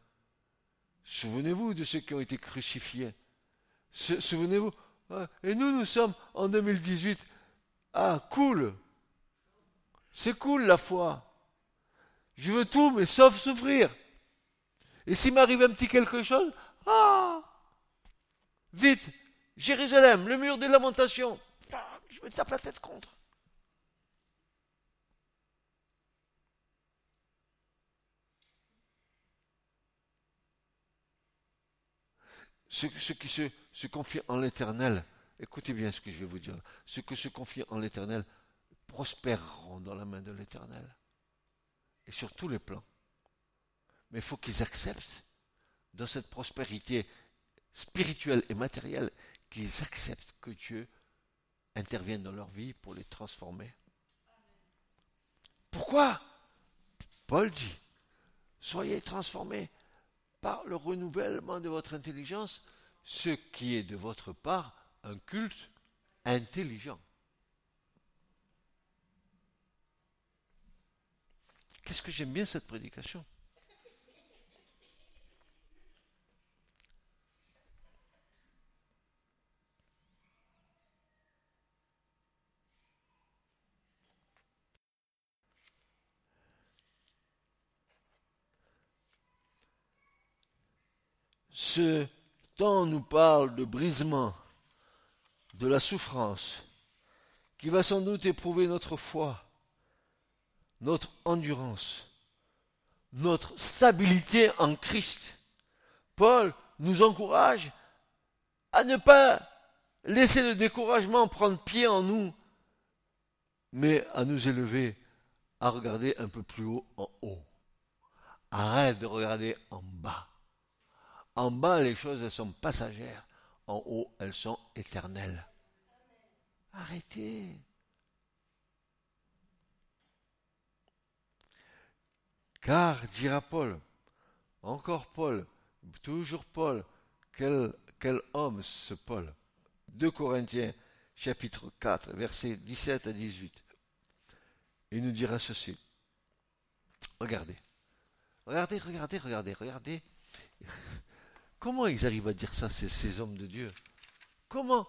Souvenez-vous de ceux qui ont été crucifiés. Souvenez-vous. Ah, et nous, nous sommes en 2018. Ah, cool. C'est cool la foi. Je veux tout, mais sauf souffrir. Et s'il m'arrive un petit quelque chose, ah, vite, Jérusalem, le mur des lamentations je me tape la tête contre. Ceux, qui se, se, confient en l'éternel, écoutez bien ce que je vais vous dire, ceux qui se confient en l'éternel prospéreront dans la main de l'éternel. Et sur tous les plans. Mais il faut qu'ils acceptent dans cette prospérité spirituel et matériel qu'ils acceptent que Dieu intervienne dans leur vie pour les transformer. Pourquoi? Paul dit, soyez transformés par le renouvellement de votre intelligence, ce qui est de votre part un culte intelligent. Qu'est-ce que j'aime bien cette prédication? Ce temps nous parle de brisement, de la souffrance, qui va sans doute éprouver notre foi, notre endurance, notre stabilité en Christ. Paul nous encourage à ne pas laisser le découragement prendre pied en nous, mais à nous élever, à regarder un peu plus haut en haut. Arrête de regarder en bas. En bas, les choses, sont passagères. En haut, elles sont éternelles. Arrêtez. Car, dira Paul, encore Paul, toujours Paul, quel, quel homme ce Paul? 2 Corinthiens chapitre 4, versets 17 à 18. Il nous dira ceci. Regardez. Regardez, regardez, regardez, regardez. Comment ils arrivent à dire ça, ces, hommes de Dieu? Comment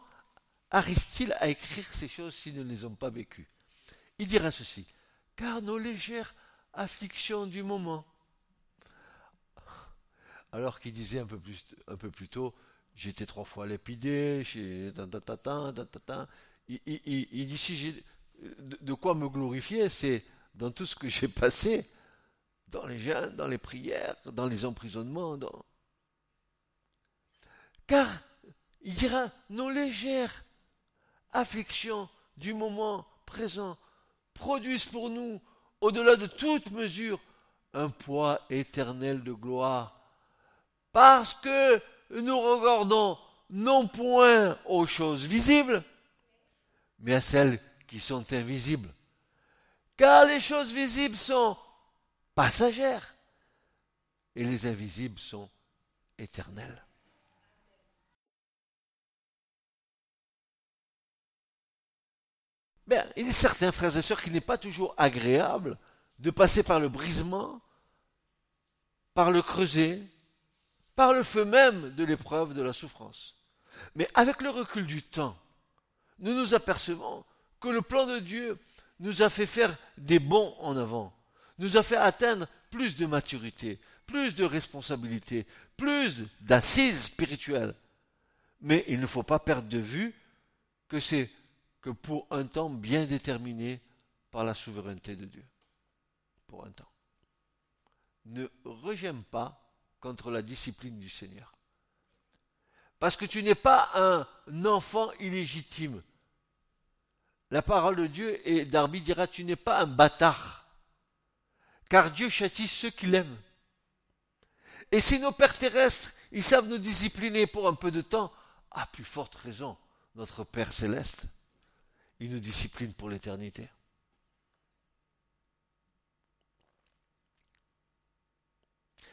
arrivent-ils à écrire ces choses s'ils ne les ont pas vécues? Il dira ceci, car nos légères afflictions du moment, alors qu'il disait un peu plus, un peu plus tôt, j'étais trois fois lépidé, il, il, dit si j'ai de quoi me glorifier, c'est dans tout ce que j'ai passé, dans les jeûnes, dans les prières, dans les emprisonnements, dans, car, il dira, nos légères afflictions du moment présent produisent pour nous, au-delà de toute mesure, un poids éternel de gloire. Parce que nous regardons non point aux choses visibles, mais à celles qui sont invisibles. Car les choses visibles sont passagères et les invisibles sont éternelles. Ben, il est certain, frères et sœurs, qu'il n'est pas toujours agréable de passer par le brisement, par le creuset, par le feu même de l'épreuve de la souffrance. Mais avec le recul du temps, nous nous apercevons que le plan de Dieu nous a fait faire des bons en avant, nous a fait atteindre plus de maturité, plus de responsabilité, plus d'assises spirituelles. Mais il ne faut pas perdre de vue que c'est que pour un temps bien déterminé par la souveraineté de Dieu. Pour un temps. Ne regème pas contre la discipline du Seigneur. Parce que tu n'es pas un enfant illégitime. La parole de Dieu, et Darby dira, tu n'es pas un bâtard. Car Dieu châtie ceux qu'il aime. Et si nos pères terrestres, ils savent nous discipliner pour un peu de temps, à plus forte raison, notre Père céleste il nous discipline pour l'éternité.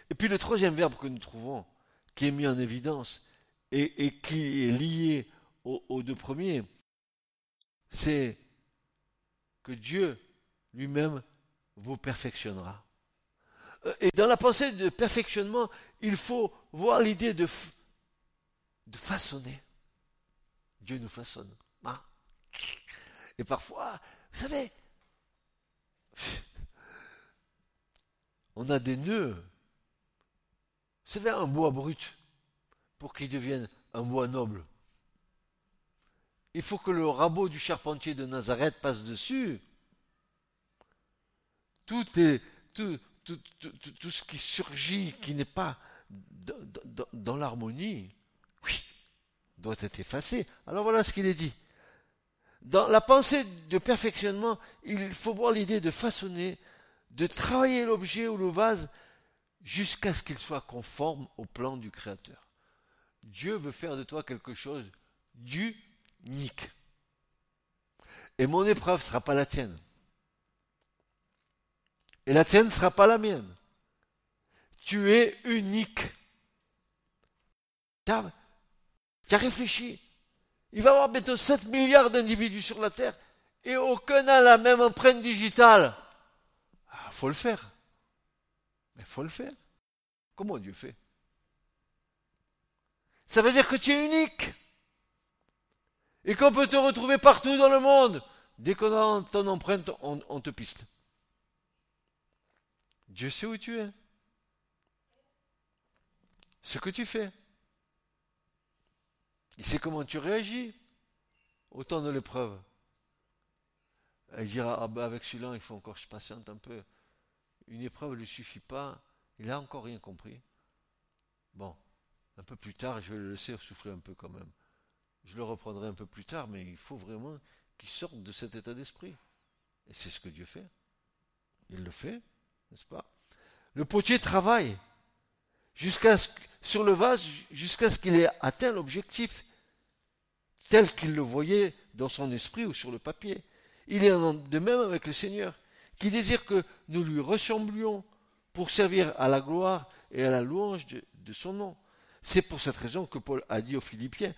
Et puis le troisième verbe que nous trouvons, qui est mis en évidence et, qui est lié aux, deux premiers, c'est que Dieu lui-même vous perfectionnera. Euh, et dans la pensée de perfectionnement, il faut voir l'idée de, façonner. Dieu nous façonne. Hein et parfois, vous savez, on a des nœuds. Vous savez, un bois brut, pour qu'il devienne un bois noble. Il faut que le rabot du charpentier de Nazareth passe dessus. Tout, ce qui surgit, qui n'est pas dans, l'harmonie, doit être effacé. Alors voilà ce qu'il est dit. Dans la pensée de perfectionnement, il faut voir l'idée de façonner, de travailler l'objet ou le vase jusqu'à ce qu'il soit conforme au plan du Créateur. Dieu veut faire de toi quelque chose d'unique. Et mon épreuve ne sera pas la tienne. Et la tienne ne sera pas la mienne. Tu es unique. Tu as, réfléchi. Il va y avoir bientôt 7 milliards d'individus sur la Terre et aucun n'a la même empreinte digitale. Ah, faut le faire. Mais faut le faire. Comment Dieu fait? Ça veut dire que tu es unique. Et qu'on peut te retrouver partout dans le monde. Dès qu'on a ton empreinte, on te piste. Dieu sait où tu es. Ce que tu fais. Il sait comment tu réagis au temps de l'épreuve. Il dira, ah ben avec celui-là, il faut encore que je patiente un peu. Une épreuve ne lui suffit pas. Il n'a encore rien compris. Bon, un peu plus tard, je vais le laisser souffler un peu quand même. Je le reprendrai un peu plus tard, mais il faut vraiment qu'il sorte de cet état d'esprit. Et c'est ce que Dieu fait. Il le fait, n'est-ce pas? Le potier travaille jusqu'à sur le vase jusqu'à ce qu'il ait atteint l'objectif tel qu'il le voyait dans son esprit ou sur le papier. Il est de même avec le Seigneur, qui désire que nous lui ressemblions pour servir à la gloire et à la louange de, son nom. C'est pour cette raison que Paul a dit aux Philippiens,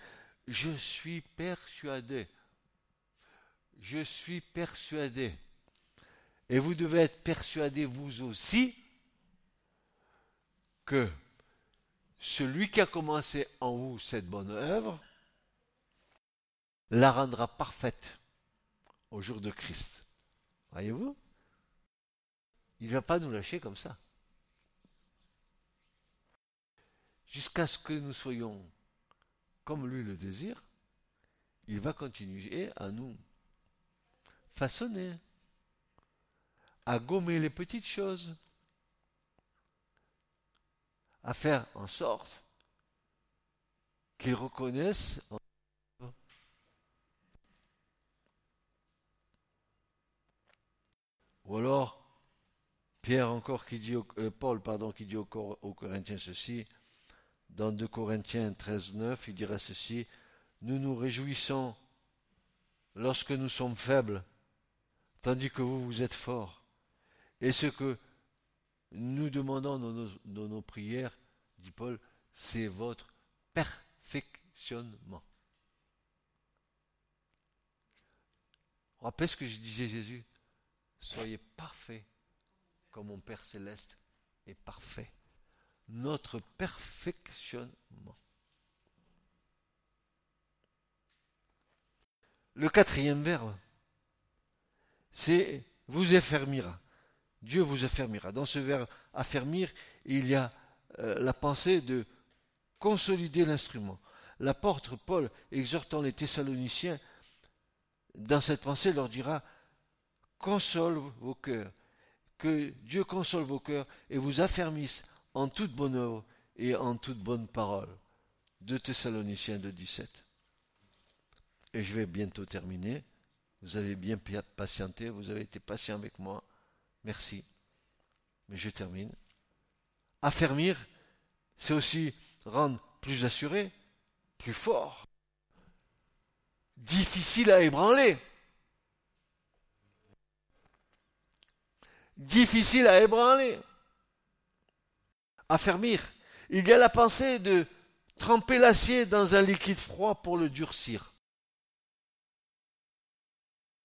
je suis persuadé, je suis persuadé, et vous devez être persuadés vous aussi, que celui qui a commencé en vous cette bonne œuvre la rendra parfaite au jour de Christ. Voyez-vous? Il ne va pas nous lâcher comme ça. Jusqu'à ce que nous soyons comme lui le désire, il va continuer à nous façonner, à gommer les petites choses, à faire en sorte qu'ils reconnaissent Ou alors, Pierre encore qui dit, euh, Paul pardon, qui dit aux, Corinthiens ceci, dans 2 Corinthiens 13, 9, il dira ceci, nous nous réjouissons lorsque nous sommes faibles, tandis que vous, vous êtes forts. Et ce que nous demandons dans nos, prières, dit Paul, c'est votre perfectionnement. Rappelez ce que je disais Jésus? Soyez parfaits comme mon Père céleste est parfait. Notre perfectionnement. Le quatrième verbe, c'est vous affermira. Dieu vous affermira. Dans ce verbe affermir, il y a euh, la pensée de consolider l'instrument. L'apôtre Paul, exhortant les Thessaloniciens, dans cette pensée leur dira console vos cœurs, que Dieu console vos cœurs et vous affermisse en toute bonne œuvre et en toute bonne parole. De Thessaloniciens de 17. Et je vais bientôt terminer. Vous avez bien patienté, vous avez été patient avec moi. Merci. Mais je termine. Affermir, c'est aussi rendre plus assuré, plus fort, difficile à ébranler. Difficile à ébranler. Affermir. Il y a la pensée de tremper l'acier dans un liquide froid pour le durcir.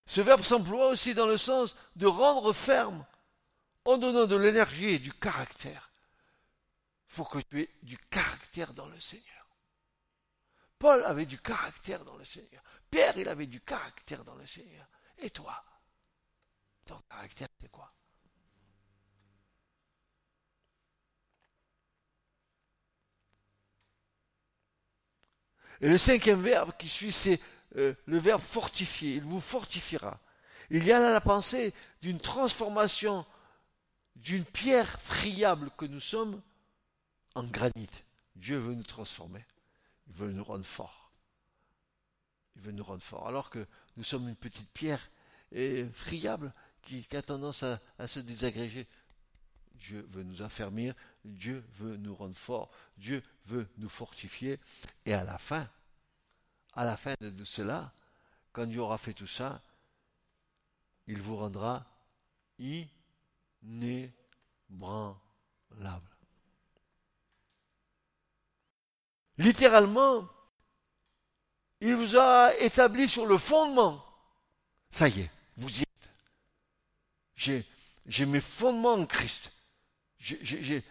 Ce verbe s'emploie aussi dans le sens de rendre ferme en donnant de l'énergie et du caractère. Il faut que tu aies du caractère dans le Seigneur. Paul avait du caractère dans le Seigneur. Pierre, il avait du caractère dans le Seigneur. Et toi, ton caractère, c'est quoi? Et le cinquième verbe qui suit, c'est euh, le verbe fortifier. Il vous fortifiera. Il y a là la pensée d'une transformation d'une pierre friable que nous sommes en granit. Dieu veut nous transformer. Il veut nous rendre forts. Il veut nous rendre forts. Alors que nous sommes une petite pierre friable qui, a tendance à, à se désagréger. Dieu veut nous affermir, Dieu veut nous rendre forts, Dieu veut nous fortifier, et à la fin, à la fin de cela, quand Dieu aura fait tout ça, il vous rendra inébranlable. Littéralement, il vous a établi sur le fondement. Ça y est, vous y êtes. J'ai, mes fondements en Christ.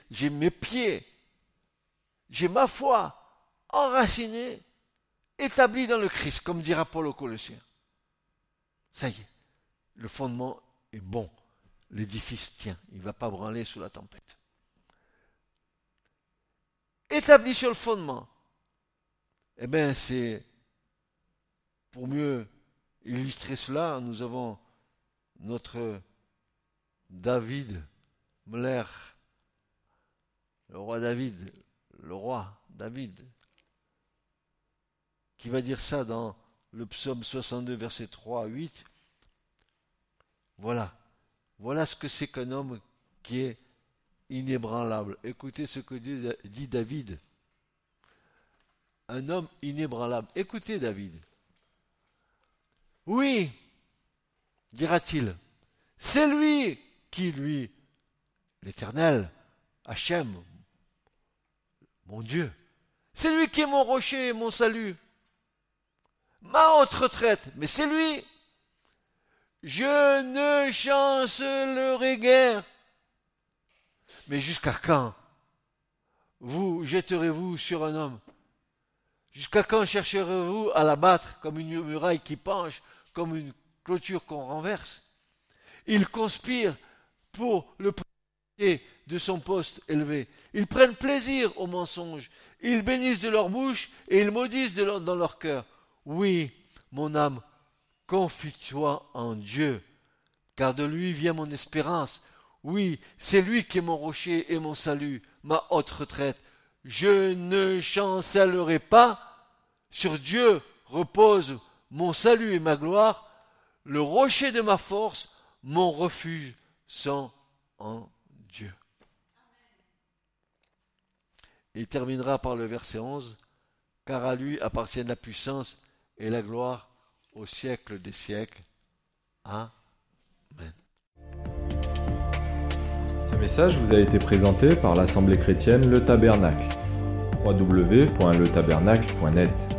J'ai, mes pieds. J'ai ma foi enracinée, établie dans le Christ, comme dira Paul aux Colossiens. Ça y est, le fondement est bon. L'édifice tient. Il ne va pas branler sous la tempête. Établi sur le fondement. Eh bien, c'est pour mieux illustrer cela, nous avons notre David Mler, le roi David, le roi David, qui va dire ça dans le psaume 62, verset 3 à 8. Voilà, voilà ce que c'est qu'un homme qui est inébranlable. Écoutez ce que dit David. Un homme inébranlable. Écoutez David. Oui, dira-t-il, c'est lui qui, lui, l'Éternel, Hachem, mon Dieu, c'est lui qui est mon rocher mon salut, ma haute retraite, mais c'est lui. Je ne chancellerai guère. Mais jusqu'à quand vous jetterez-vous sur un homme? Jusqu'à quand chercherez-vous à l'abattre comme une muraille qui penche comme une clôture qu'on renverse? Ils conspirent pour le de son poste élevé. Ils prennent plaisir au mensonge. Ils bénissent de leur bouche et ils maudissent dans leur cœur. Oui, mon âme, confie-toi en Dieu, car de lui vient mon espérance. Oui, c'est lui qui est mon rocher et mon salut, ma haute retraite. Je ne chancellerai pas. Sur Dieu repose mon salut et ma gloire, le rocher de ma force, mon refuge sont en Il terminera par le verset 11, car à lui appartiennent la puissance et la gloire au siècle des siècles. Amen. Ce message vous a été présenté par l'Assemblée chrétienne Le Tabernacle. www.letabernacle.net